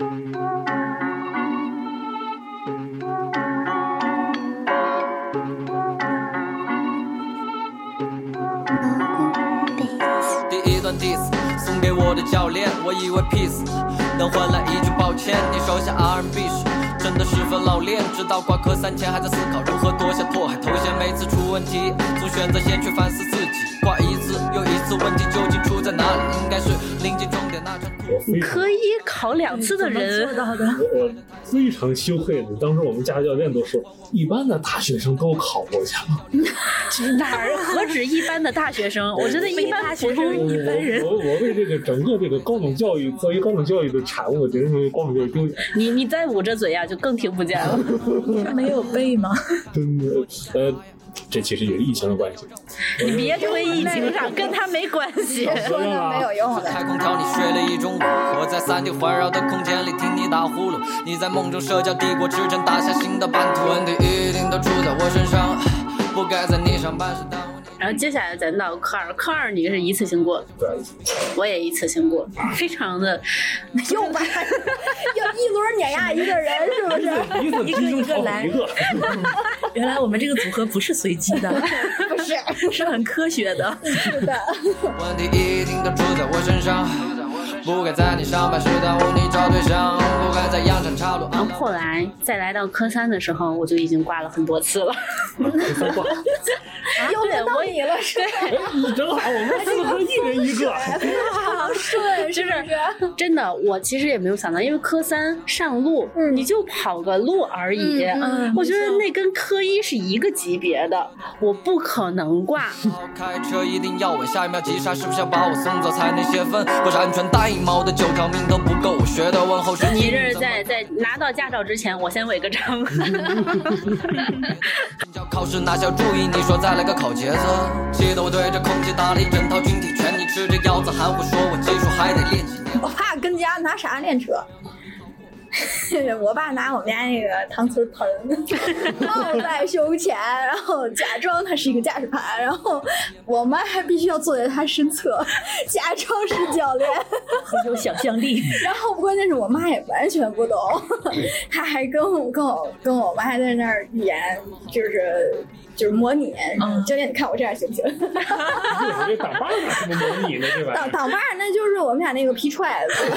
第一段 diss 送给我的教练，我以为 peace 能换来一句抱歉。你手下 R&B 时真的十分老练，直到挂科三千还在思考如何夺下拓海头衔。每次出问题，总选择先去反思自己。挂一次又一次，问题究竟出在哪里？应该是临近终点那场。我非常可以考两次的人，做到的。我我非常羞愧的，当时我们家教练都说，一般的大学生都考过去了。哪儿何止一般的大学生？我觉得一般普通我一般人我我为这个整个这个高等教育作为高等教育的产物，简直是为高等教育丢脸。你你再捂着嘴呀、就更听不见了。他 没有背吗？真的，呃，这其实也是疫情的关系。你别推疫情上，跟他没关系。说的没有用的。开空调，你睡了一中午。我在三 D 环绕的空间里听你打呼噜。你在梦中社交帝国之城打下新的版图。问题一定都出在我身上，不该在你上班时耽误你。然后接下来咱到科二，科二你是一次性过，对，我也一次性过，非常的 又把 要一轮碾压一个人，是不是？一个一个一个来一个，原来我们这个组合不是随机的，不是，是很科学的。是的。问题一定都出在我身上，不该在你上班时耽误你找对象，不该在羊城岔路然后后来再来到科三的时候，我就已经挂了很多次了。又轮到你了，是吧？你，正好我们四个一人一个。好顺，就是是不是？真的，我其实也没有想到，因为科三上路，嗯你就跑个路而已。我觉得那跟科一是一个级别的，我不可能挂。开车一定要稳，下一秒急刹，是不是要把我送走才能泄愤？不是安全带毛的九条命都不够，我学的问候是你这是在在拿到驾照之前，我先违个章。要考试哪需要注意？你说再来个考节奏，气得我对着空气打了一整套军体吃着腰子含糊说我技术还得练几年。我爸跟家拿啥练车？我爸拿我们家那个搪瓷盆 放在胸前，然后假装他是一个驾驶盘，然后我妈还必须要坐在他身侧，假装是教练。很有想象力。然后关键是我妈也完全不懂，她还跟我跟我跟我妈在那儿演，就是就是模拟。嗯教练，你看我这样行不行？我 这挡把儿怎么模拟呢？这玩意儿。挡挡把儿那就是我们俩那个劈踹子，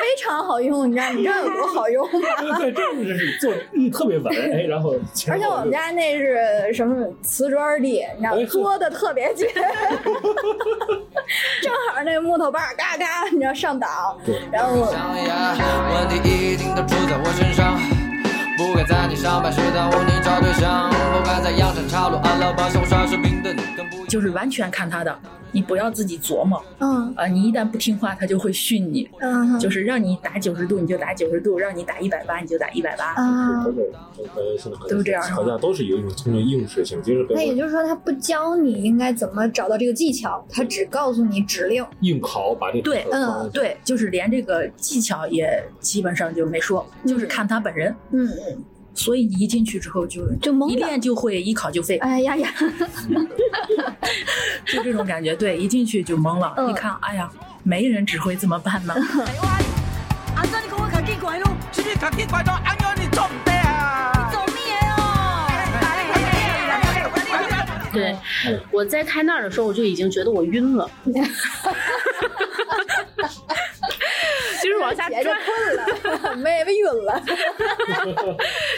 非常好用，你知道你知道有多好用吗？对，这个是坐立特别稳，哎，然后前而且我们家那是什么瓷砖地，你知道哎作的特别紧，正好那个木头把儿嘎嘎，你知道上档，然后我不该在你上班时耽误你找对象，不该在羊肠岔路按了把小耍是平等，更不就是完全看他的，你不要自己琢磨嗯啊、你一旦不听话，他就会训你，嗯就是让你打九十度你就打九十度，让你打一百八你就打一百八。啊都。是都这样吵架都是有一种通过应试性，就是那也就是说，他不教你应该怎么找到这个技巧，他只告诉你指令。硬考把这对嗯对，就是连这个技巧也基本上就没说，就是看他本人。嗯嗯，所以你一进去之后就就懵了。一练就会，一考就废，哎呀呀，就这种感觉。对，一进去就懵了，嗯。一看，哎呀，没人指挥怎么办呢？对，我在开那儿的时候，我就已经觉得我晕了，就 是往下转，困了，妹妹晕了。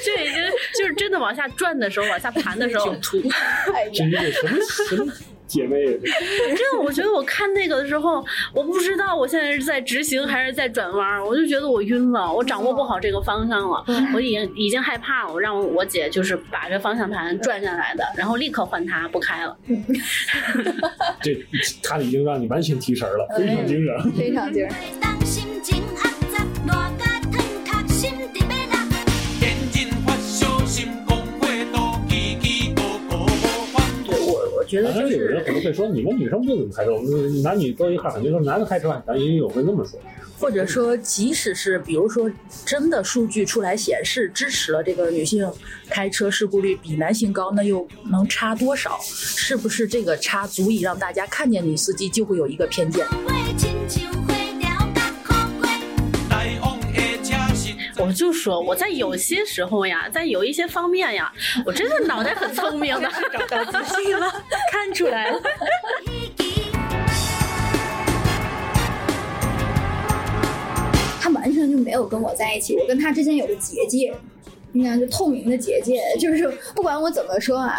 就已经就是真的往下转的时候，往下盘的时候吐。哎呀什么什么姐妹？真的，我觉得我看那个的时候，我不知道我现在是在直行还是在转弯，我就觉得我晕了，我掌握不好这个方向了，我已经已经害怕了。我让我姐就是把这方向盘转下来的，然后立刻换它不开了。这他已经让你完全提神了，非常精神。非常精神。觉得就有人，可能会说，你们女生不怎么开车，我们男女都一块儿，你说男的开车，咱也有会这么说。或者说，即使是比如说真的数据出来显示支持了这个女性开车事故率比男性高，那又能差多少？是不是这个差足以让大家看见女司机就会有一个偏见？我就说我在有些时候呀，在有一些方面呀，我真的脑袋很聪明的，找到自信了，看出来了。他完全就没有跟我在一起，我跟他之间有个结界，你看就透明的结界，就是不管我怎么说啊，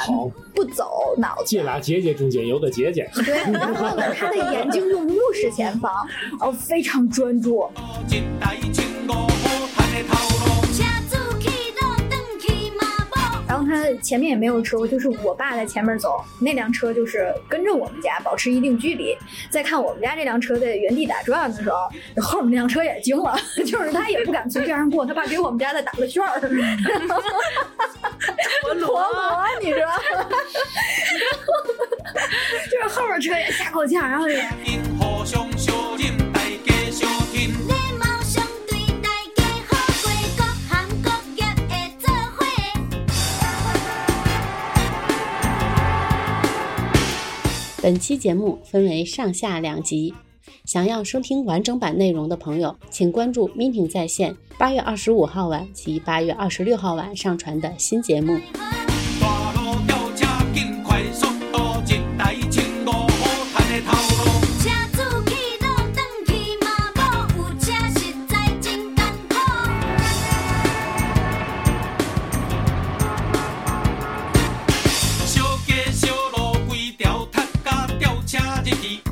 不走脑子这。俩结界中间有个结界，对，然后呢，他的眼睛就目视前方，然后非常专注。他前面也没有车，就是我爸在前面走，那辆车就是跟着我们家保持一定距离。再看我们家这辆车在原地打转的时候，后面那辆车也惊了，就是他也不敢随便上过，他怕给我们家再打个旋儿。陀螺，你知道吗？就是后面车也吓够呛，然后也本期节目分为上下两集，想要收听完整版内容的朋友，请关注 Meeting 在线八月二十五号晚及八月二十六号晚上传的新节目。quantity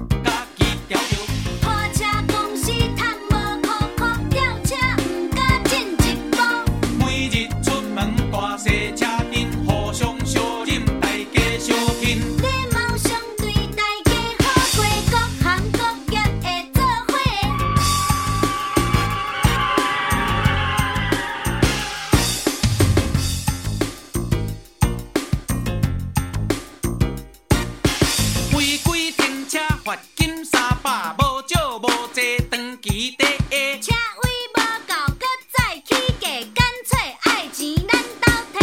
罚金三百，无少无济，长期底下。车位无够，搁再起价，干脆爱钱咱倒退。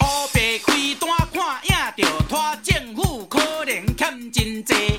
乌白开单看影就，拖政府可能欠真济。